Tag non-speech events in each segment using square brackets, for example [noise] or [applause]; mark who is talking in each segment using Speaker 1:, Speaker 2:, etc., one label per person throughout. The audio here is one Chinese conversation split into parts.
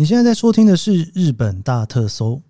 Speaker 1: 你现在在收听的是《日本大特搜》，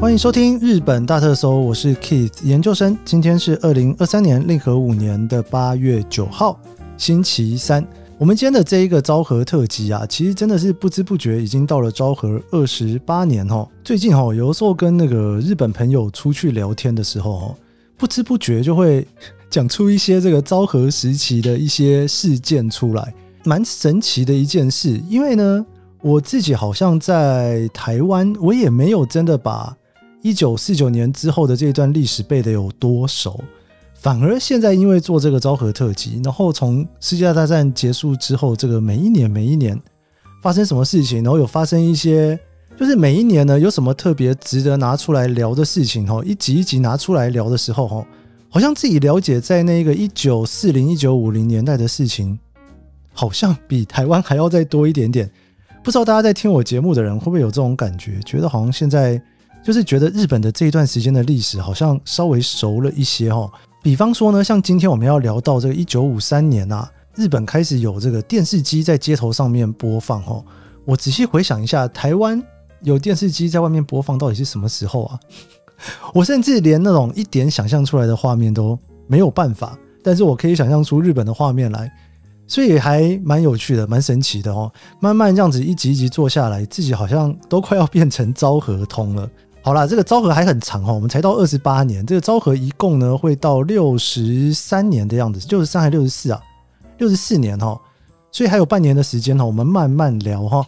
Speaker 1: 欢迎收听《日本大特搜》，我是 Keith 研究生。今天是二零二三年令和五年的八月九号，星期三。我们今天的这一个昭和特辑啊，其实真的是不知不觉已经到了昭和二十八年哦。最近哦，有时候跟那个日本朋友出去聊天的时候哦，不知不觉就会。讲出一些这个昭和时期的一些事件出来，蛮神奇的一件事。因为呢，我自己好像在台湾，我也没有真的把一九四九年之后的这一段历史背得有多熟。反而现在因为做这个昭和特辑，然后从世界大战结束之后，这个每一年每一年发生什么事情，然后有发生一些，就是每一年呢有什么特别值得拿出来聊的事情，哈，一集一集拿出来聊的时候，哈。好像自己了解在那个一九四零、一九五零年代的事情，好像比台湾还要再多一点点。不知道大家在听我节目的人会不会有这种感觉？觉得好像现在就是觉得日本的这一段时间的历史好像稍微熟了一些哈。比方说呢，像今天我们要聊到这个一九五三年啊，日本开始有这个电视机在街头上面播放哈。我仔细回想一下，台湾有电视机在外面播放到底是什么时候啊？我甚至连那种一点想象出来的画面都没有办法，但是我可以想象出日本的画面来，所以还蛮有趣的，蛮神奇的哦。慢慢这样子一集一集做下来，自己好像都快要变成昭和通了。好啦，这个昭和还很长哦，我们才到二十八年，这个昭和一共呢会到六十三年的样子，六十三还六十四啊？六十四年哈，所以还有半年的时间哈，我们慢慢聊哈。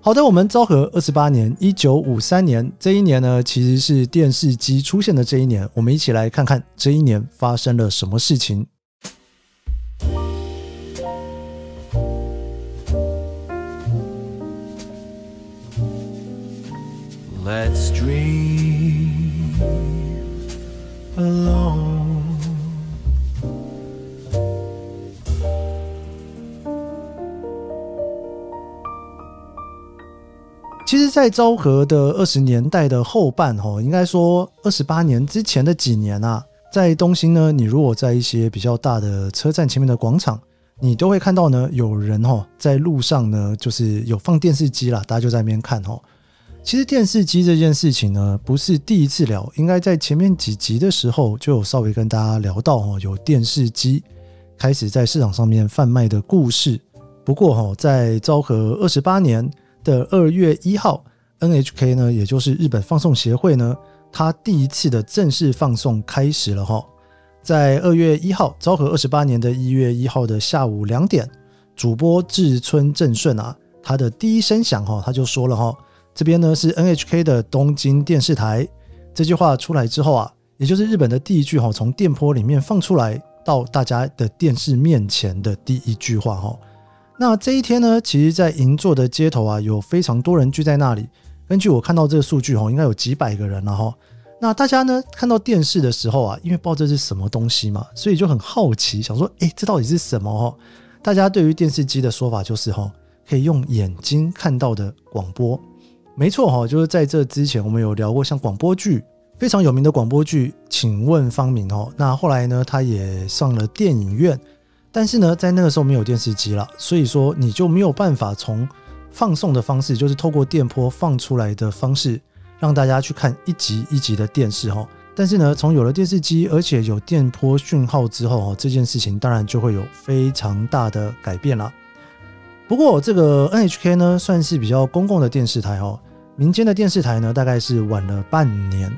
Speaker 1: 好的，我们昭和二十八年，一九五三年这一年呢，其实是电视机出现的这一年。我们一起来看看这一年发生了什么事情。Let's dream 在昭和的二十年代的后半，哈，应该说二十八年之前的几年啊，在东兴呢，你如果在一些比较大的车站前面的广场，你都会看到呢，有人哈在路上呢，就是有放电视机啦，大家就在那边看哈。其实电视机这件事情呢，不是第一次聊，应该在前面几集的时候就有稍微跟大家聊到哈，有电视机开始在市场上面贩卖的故事。不过哈，在昭和二十八年。的二月一号，NHK 呢，也就是日本放送协会呢，它第一次的正式放送开始了哈。在二月一号，昭和二十八年的一月一号的下午两点，主播志村正顺啊，他的第一声响哈，他就说了哈，这边呢是 NHK 的东京电视台。这句话出来之后啊，也就是日本的第一句哈，从电波里面放出来到大家的电视面前的第一句话哈。那这一天呢，其实，在银座的街头啊，有非常多人聚在那里。根据我看到这个数据哈，应该有几百个人了哈。那大家呢，看到电视的时候啊，因为不知道这是什么东西嘛，所以就很好奇，想说，哎，这到底是什么哈？大家对于电视机的说法就是哈，可以用眼睛看到的广播。没错哈，就是在这之前，我们有聊过像广播剧非常有名的广播剧，请问方明哦。那后来呢，他也上了电影院。但是呢，在那个时候没有电视机了，所以说你就没有办法从放送的方式，就是透过电波放出来的方式，让大家去看一集一集的电视哈。但是呢，从有了电视机，而且有电波讯号之后哈，这件事情当然就会有非常大的改变了。不过这个 NHK 呢，算是比较公共的电视台哦，民间的电视台呢，大概是晚了半年，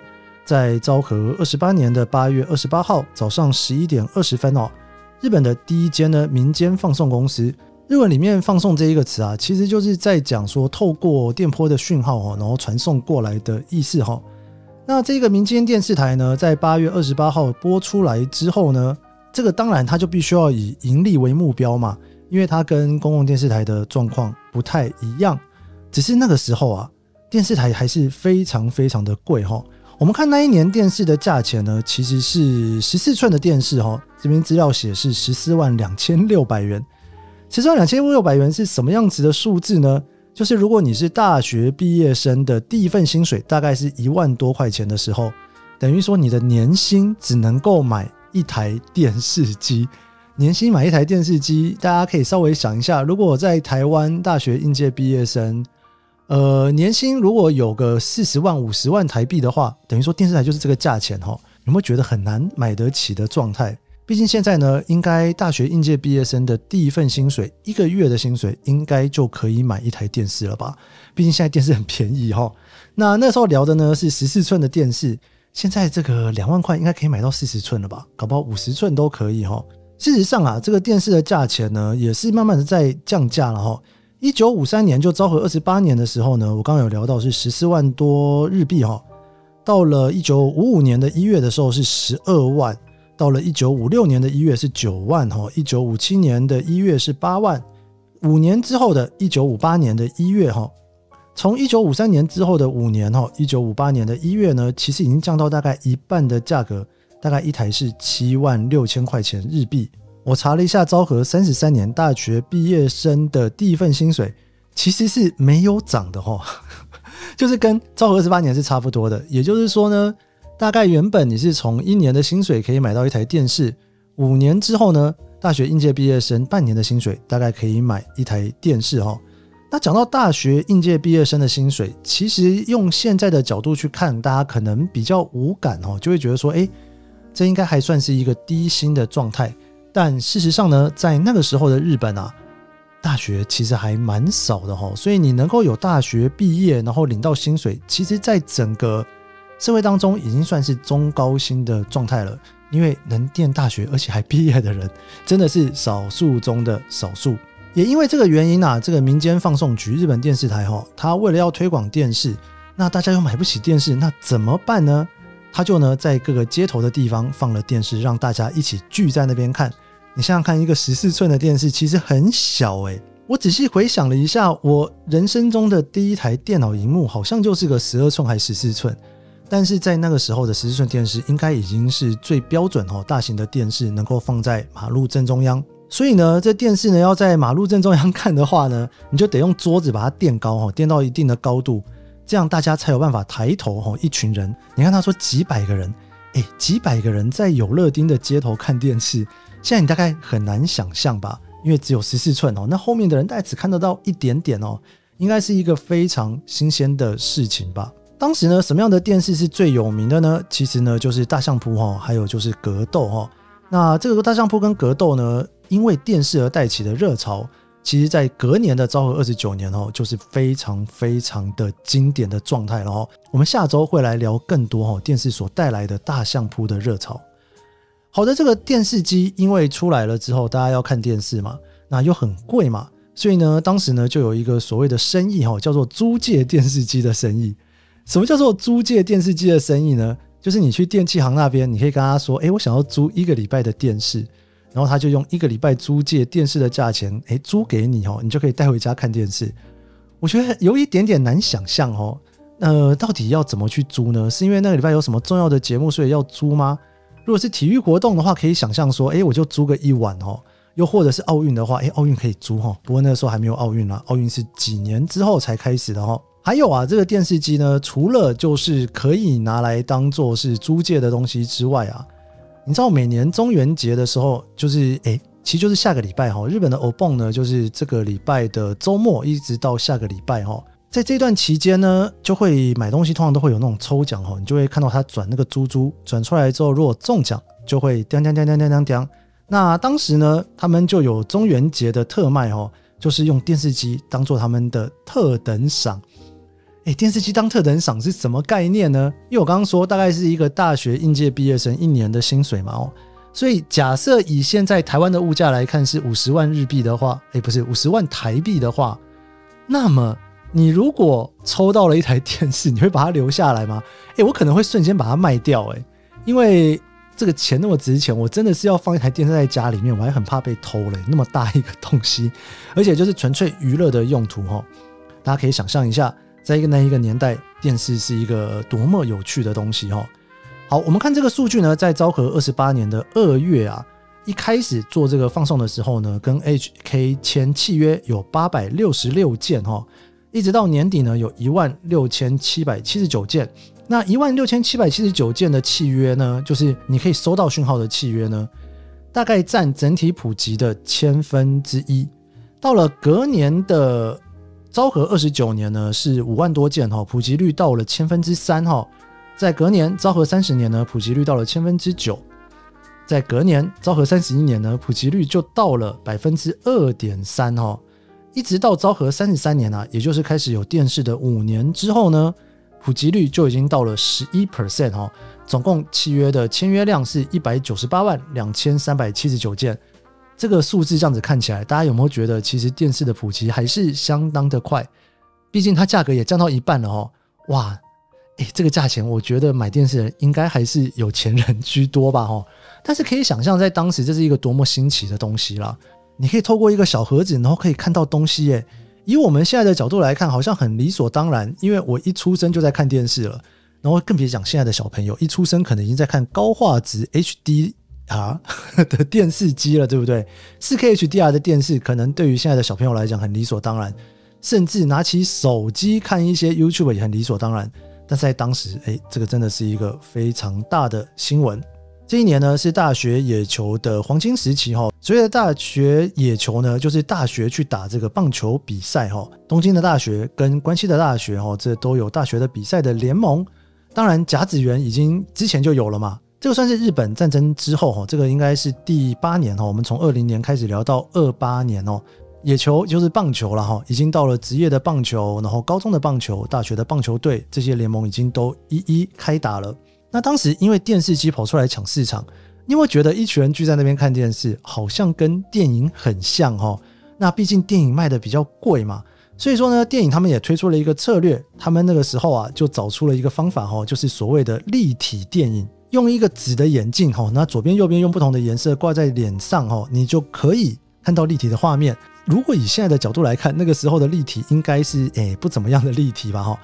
Speaker 1: 在昭和二十八年的八月二十八号早上十一点二十分哦。日本的第一间呢民间放送公司，日文里面“放送”这一个词啊，其实就是在讲说透过电波的讯号哦，然后传送过来的意思哈。那这个民间电视台呢，在八月二十八号播出来之后呢，这个当然它就必须要以盈利为目标嘛，因为它跟公共电视台的状况不太一样。只是那个时候啊，电视台还是非常非常的贵哈。我们看那一年电视的价钱呢，其实是十四寸的电视哈，这边资料写是十四万两千六百元。十四万两千六百元是什么样子的数字呢？就是如果你是大学毕业生的第一份薪水大概是一万多块钱的时候，等于说你的年薪只能够买一台电视机，年薪买一台电视机，大家可以稍微想一下，如果我在台湾大学应届毕业生，呃，年薪如果有个四十万、五十万台币的话，等于说电视台就是这个价钱哈，有没有觉得很难买得起的状态？毕竟现在呢，应该大学应届毕业生的第一份薪水，一个月的薪水应该就可以买一台电视了吧？毕竟现在电视很便宜哈。那那时候聊的呢是十四寸的电视，现在这个两万块应该可以买到四十寸了吧？搞不好五十寸都可以哈。事实上啊，这个电视的价钱呢，也是慢慢的在降价了哈。一九五三年就昭和二十八年的时候呢，我刚刚有聊到是十四万多日币哈，到了一九五五年的一月的时候是十二万。到了一九五六年的一月是九万哈，一九五七年的一月是八万，五年之后的一九五八年的一月哈，从一九五三年之后的五年哈，一九五八年的一月呢，其实已经降到大概一半的价格，大概一台是七万六千块钱日币。我查了一下，昭和三十三年大学毕业生的第一份薪水其实是没有涨的哈，[laughs] 就是跟昭和二十八年是差不多的，也就是说呢。大概原本你是从一年的薪水可以买到一台电视，五年之后呢，大学应届毕业生半年的薪水大概可以买一台电视哈。那讲到大学应届毕业生的薪水，其实用现在的角度去看，大家可能比较无感哦，就会觉得说，哎，这应该还算是一个低薪的状态。但事实上呢，在那个时候的日本啊，大学其实还蛮少的哈，所以你能够有大学毕业然后领到薪水，其实在整个。社会当中已经算是中高薪的状态了，因为能念大学而且还毕业的人，真的是少数中的少数。也因为这个原因啊，这个民间放送局日本电视台哈，他为了要推广电视，那大家又买不起电视，那怎么办呢？他就呢在各个街头的地方放了电视，让大家一起聚在那边看。你想想看，一个十四寸的电视其实很小诶。我仔细回想了一下，我人生中的第一台电脑荧幕好像就是个十二寸还是十四寸。但是在那个时候的十四寸电视应该已经是最标准哦，大型的电视能够放在马路正中央。所以呢，这电视呢要在马路正中央看的话呢，你就得用桌子把它垫高哈，垫到一定的高度，这样大家才有办法抬头哈。一群人，你看他说几百个人，哎，几百个人在有乐町的街头看电视，现在你大概很难想象吧？因为只有十四寸哦，那后面的人大概只看得到一点点哦，应该是一个非常新鲜的事情吧。当时呢，什么样的电视是最有名的呢？其实呢，就是大相扑哈，还有就是格斗哈。那这个大相扑跟格斗呢，因为电视而带起的热潮，其实在隔年的昭和二十九年哦，就是非常非常的经典的状态了哈。我们下周会来聊更多哈电视所带来的大相扑的热潮。好的，这个电视机因为出来了之后，大家要看电视嘛，那又很贵嘛，所以呢，当时呢就有一个所谓的生意哈，叫做租借电视机的生意。什么叫做租借电视机的生意呢？就是你去电器行那边，你可以跟他说：“哎，我想要租一个礼拜的电视。”然后他就用一个礼拜租借电视的价钱，哎，租给你哦，你就可以带回家看电视。我觉得有一点点难想象哦，呃，到底要怎么去租呢？是因为那个礼拜有什么重要的节目，所以要租吗？如果是体育活动的话，可以想象说：“哎，我就租个一晚哦。”又或者是奥运的话，哎，奥运可以租哈。不过那时候还没有奥运啦，奥运是几年之后才开始的哈。还有啊，这个电视机呢，除了就是可以拿来当做是租借的东西之外啊，你知道每年中元节的时候，就是哎，其实就是下个礼拜哈，日本的 Obon 呢，就是这个礼拜的周末一直到下个礼拜哈，在这段期间呢，就会买东西，通常都会有那种抽奖哈，你就会看到他转那个珠珠，转出来之后，如果中奖，就会叮叮叮叮叮叮叮。那当时呢，他们就有中元节的特卖哦，就是用电视机当做他们的特等赏。哎，电视机当特等赏是什么概念呢？因为我刚刚说大概是一个大学应届毕业生一年的薪水嘛，哦，所以假设以现在台湾的物价来看是五十万日币的话，哎，不是五十万台币的话，那么你如果抽到了一台电视，你会把它留下来吗？[laughs] 哎，我可能会瞬间把它卖掉，哎，因为这个钱那么值钱，我真的是要放一台电视在家里面，我还很怕被偷嘞，那么大一个东西，而且就是纯粹娱乐的用途，哈，大家可以想象一下。在一个那一个年代，电视是一个多么有趣的东西哈。好，我们看这个数据呢，在昭和二十八年的二月啊，一开始做这个放送的时候呢，跟 HK 签契约有八百六十六件哈，一直到年底呢，有一万六千七百七十九件。那一万六千七百七十九件的契约呢，就是你可以收到讯号的契约呢，大概占整体普及的千分之一。到了隔年的昭和二十九年呢，是五万多件哈，普及率到了千分之三哈。在隔年昭和三十年呢，普及率到了千分之九。在隔年昭和三十一年呢，普及率就到了百分之二点三哈。一直到昭和三十三年啊，也就是开始有电视的五年之后呢，普及率就已经到了十一 percent 哈。总共契约的签约量是一百九十八万两千三百七十九件。这个数字这样子看起来，大家有没有觉得其实电视的普及还是相当的快？毕竟它价格也降到一半了哦。哇，诶，这个价钱，我觉得买电视人应该还是有钱人居多吧？哦，但是可以想象，在当时这是一个多么新奇的东西啦。你可以透过一个小盒子，然后可以看到东西诶。以我们现在的角度来看，好像很理所当然，因为我一出生就在看电视了。然后更别讲现在的小朋友，一出生可能已经在看高画质 HDR 的电视机了，对不对？4K HDR 的电视可能对于现在的小朋友来讲很理所当然，甚至拿起手机看一些 YouTube 也很理所当然。但是在当时，哎，这个真的是一个非常大的新闻。这一年呢是大学野球的黄金时期哈，所谓的大学野球呢，就是大学去打这个棒球比赛哈。东京的大学跟关西的大学哈，这都有大学的比赛的联盟。当然甲子园已经之前就有了嘛，这个算是日本战争之后哈，这个应该是第八年哈。我们从二零年开始聊到二八年哦，野球就是棒球了哈，已经到了职业的棒球，然后高中的棒球、大学的棒球队这些联盟已经都一一开打了。那当时因为电视机跑出来抢市场，你会觉得一群人聚在那边看电视，好像跟电影很像哈。那毕竟电影卖的比较贵嘛，所以说呢，电影他们也推出了一个策略，他们那个时候啊就找出了一个方法哈，就是所谓的立体电影，用一个纸的眼镜哈，那左边右边用不同的颜色挂在脸上哈，你就可以看到立体的画面。如果以现在的角度来看，那个时候的立体应该是诶不怎么样的立体吧哈。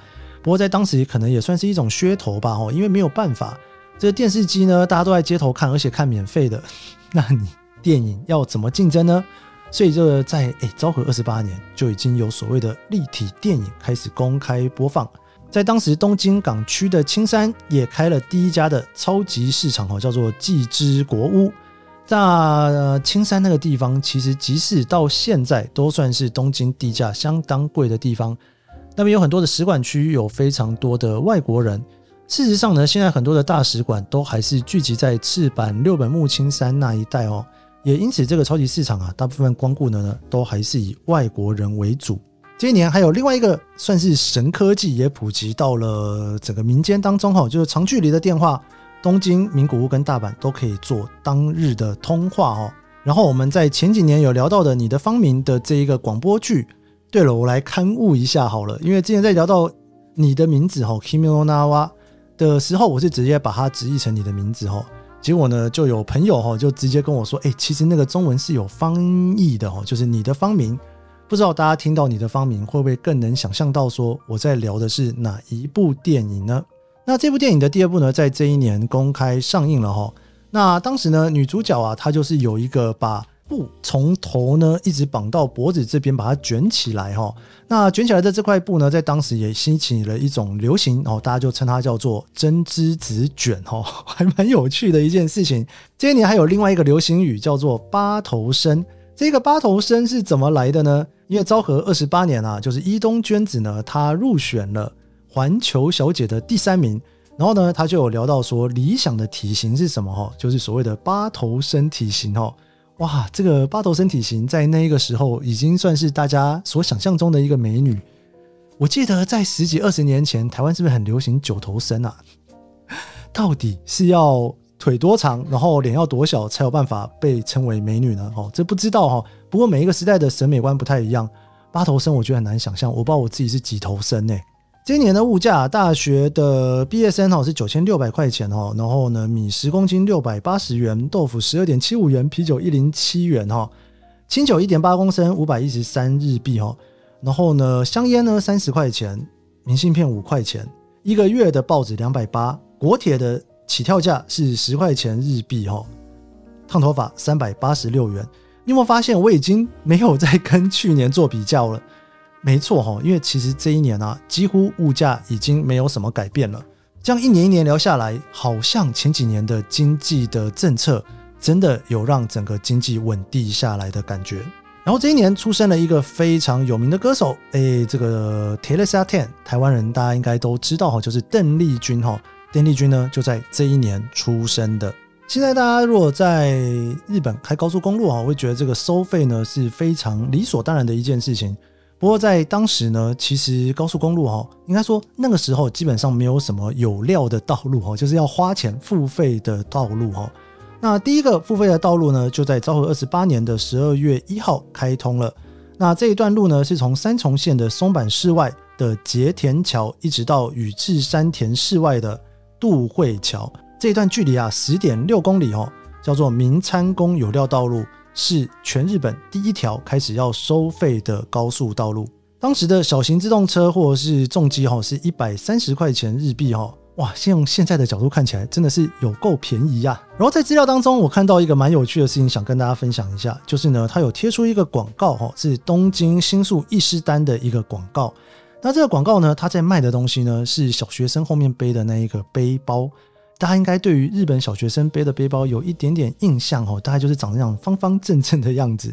Speaker 1: 不过在当时可能也算是一种噱头吧，哦，因为没有办法，这个电视机呢，大家都在街头看，而且看免费的，那你电影要怎么竞争呢？所以这在诶昭和二十八年就已经有所谓的立体电影开始公开播放，在当时东京港区的青山也开了第一家的超级市场，哦，叫做纪之国屋。那青山那个地方，其实即使到现在都算是东京地价相当贵的地方。那边有很多的使馆区，有非常多的外国人。事实上呢，现在很多的大使馆都还是聚集在赤坂六本木青山那一带哦。也因此，这个超级市场啊，大部分光顾的呢，都还是以外国人为主。今年还有另外一个算是神科技，也普及到了整个民间当中哈，就是长距离的电话，东京、名古屋跟大阪都可以做当日的通话哦。然后我们在前几年有聊到的你的方明的这一个广播剧。对了，我来刊物一下好了，因为之前在聊到你的名字哈，Kimonawa 的时候，我是直接把它直译成你的名字哈。结果呢，就有朋友哈就直接跟我说，哎，其实那个中文是有方译的哈，就是你的方名。不知道大家听到你的方名会不会更能想象到说我在聊的是哪一部电影呢？那这部电影的第二部呢，在这一年公开上映了哈。那当时呢，女主角啊，她就是有一个把。布从头呢一直绑到脖子这边，把它卷起来哈。那卷起来的这块布呢，在当时也兴起了一种流行哦，大家就称它叫做针织子卷哈，[laughs] 还蛮有趣的一件事情。这一年还有另外一个流行语叫做八头身。这个八头身是怎么来的呢？因为昭和二十八年啊，就是伊东娟子呢，她入选了环球小姐的第三名。然后呢，她就有聊到说，理想的体型是什么哈？就是所谓的八头身体型哈。哇，这个八头身体型在那个时候已经算是大家所想象中的一个美女。我记得在十几二十年前，台湾是不是很流行九头身啊？[laughs] 到底是要腿多长，然后脸要多小才有办法被称为美女呢？哦，这不知道哈。不过每一个时代的审美观不太一样，八头身我觉得很难想象。我不知道我自己是几头身呢？今年的物价，大学的毕业生哈是九千六百块钱哈，然后呢米十公斤六百八十元，豆腐十二点七五元，啤酒一零七元哈，清酒一点八公升五百一十三日币哈，然后呢香烟呢三十块钱，明信片五块钱，一个月的报纸两百八，国铁的起跳价是十块钱日币哈，烫头发三百八十六元，你有没有发现我已经没有在跟去年做比较了？没错哈，因为其实这一年啊，几乎物价已经没有什么改变了。这样一年一年聊下来，好像前几年的经济的政策真的有让整个经济稳定下来的感觉。然后这一年出生了一个非常有名的歌手，哎，这个 Teresa Ten，台湾人大家应该都知道哈，就是邓丽君哈。邓丽君呢就在这一年出生的。现在大家如果在日本开高速公路哈，会觉得这个收费呢是非常理所当然的一件事情。不过在当时呢，其实高速公路哈，应该说那个时候基本上没有什么有料的道路哈，就是要花钱付费的道路哈。那第一个付费的道路呢，就在昭和二十八年的十二月一号开通了。那这一段路呢，是从三重县的松坂市外的结田桥，一直到宇治山田市外的渡会桥。这一段距离啊，十点六公里哦，叫做明参宫有料道路，是全日本第一条开始要收费的高速道路。当时的小型自动车或者是重机哈，是一百三十块钱日币哈。哇，先用现在的角度看起来，真的是有够便宜呀！然后在资料当中，我看到一个蛮有趣的事情，想跟大家分享一下，就是呢，它有贴出一个广告，哈，是东京新宿伊势丹的一个广告。那这个广告呢，它在卖的东西呢，是小学生后面背的那一个背包。大家应该对于日本小学生背的背包有一点点印象，哦，大概就是长这样方方正正的样子。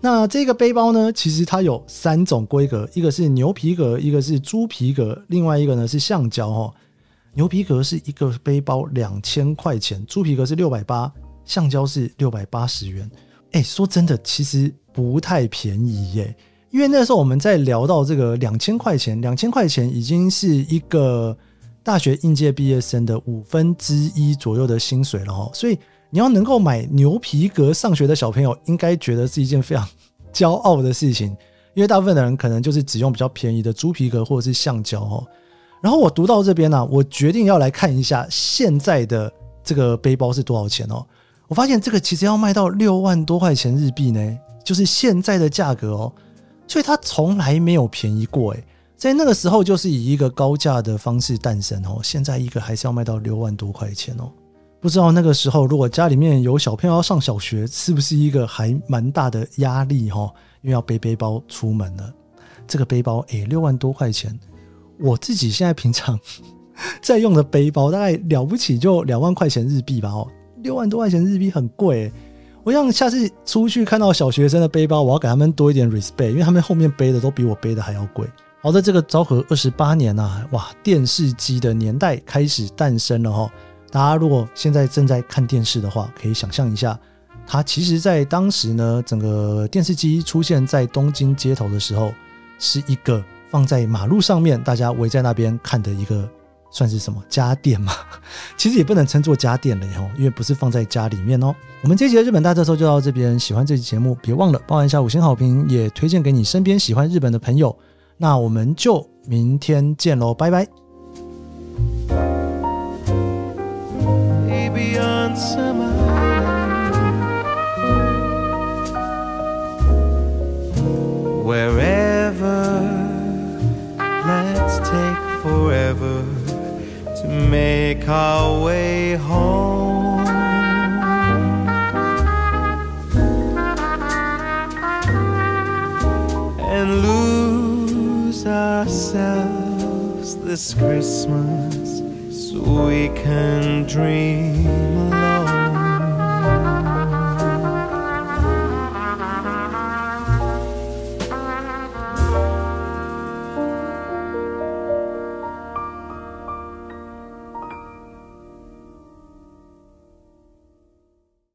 Speaker 1: 那这个背包呢，其实它有三种规格，一个是牛皮革，一个是猪皮革，另外一个呢是橡胶，哈。牛皮革是一个背包两千块钱，猪皮革是六百八，橡胶是六百八十元。哎，说真的，其实不太便宜耶。因为那时候我们在聊到这个两千块钱，两千块钱已经是一个大学应届毕业生的五分之一左右的薪水了哈。所以你要能够买牛皮革上学的小朋友，应该觉得是一件非常骄傲的事情。因为大部分的人可能就是只用比较便宜的猪皮革或者是橡胶哦。然后我读到这边呢，我决定要来看一下现在的这个背包是多少钱哦。我发现这个其实要卖到六万多块钱日币呢，就是现在的价格哦。所以它从来没有便宜过诶，在那个时候就是以一个高价的方式诞生哦。现在一个还是要卖到六万多块钱哦。不知道那个时候如果家里面有小朋友要上小学，是不是一个还蛮大的压力哈？因为要背背包出门了。这个背包诶，六万多块钱。我自己现在平常 [laughs] 在用的背包，大概了不起就两万块钱日币吧。哦，六万多块钱日币很贵。我想下次出去看到小学生的背包，我要给他们多一点 respect，因为他们后面背的都比我背的还要贵。好的，这个昭和二十八年呐，哇，电视机的年代开始诞生了哈。大家如果现在正在看电视的话，可以想象一下，它其实在当时呢，整个电视机出现在东京街头的时候，是一个。放在马路上面，大家围在那边看的一个算是什么家电嘛？[laughs] 其实也不能称作家电了哦，因为不是放在家里面哦。我们这集的日本大特搜就到这边，喜欢这期节目，别忘了帮一下五星好评，也推荐给你身边喜欢日本的朋友。那我们就明天见喽，拜拜。Take forever to make our way home. This Christmas so we can dream.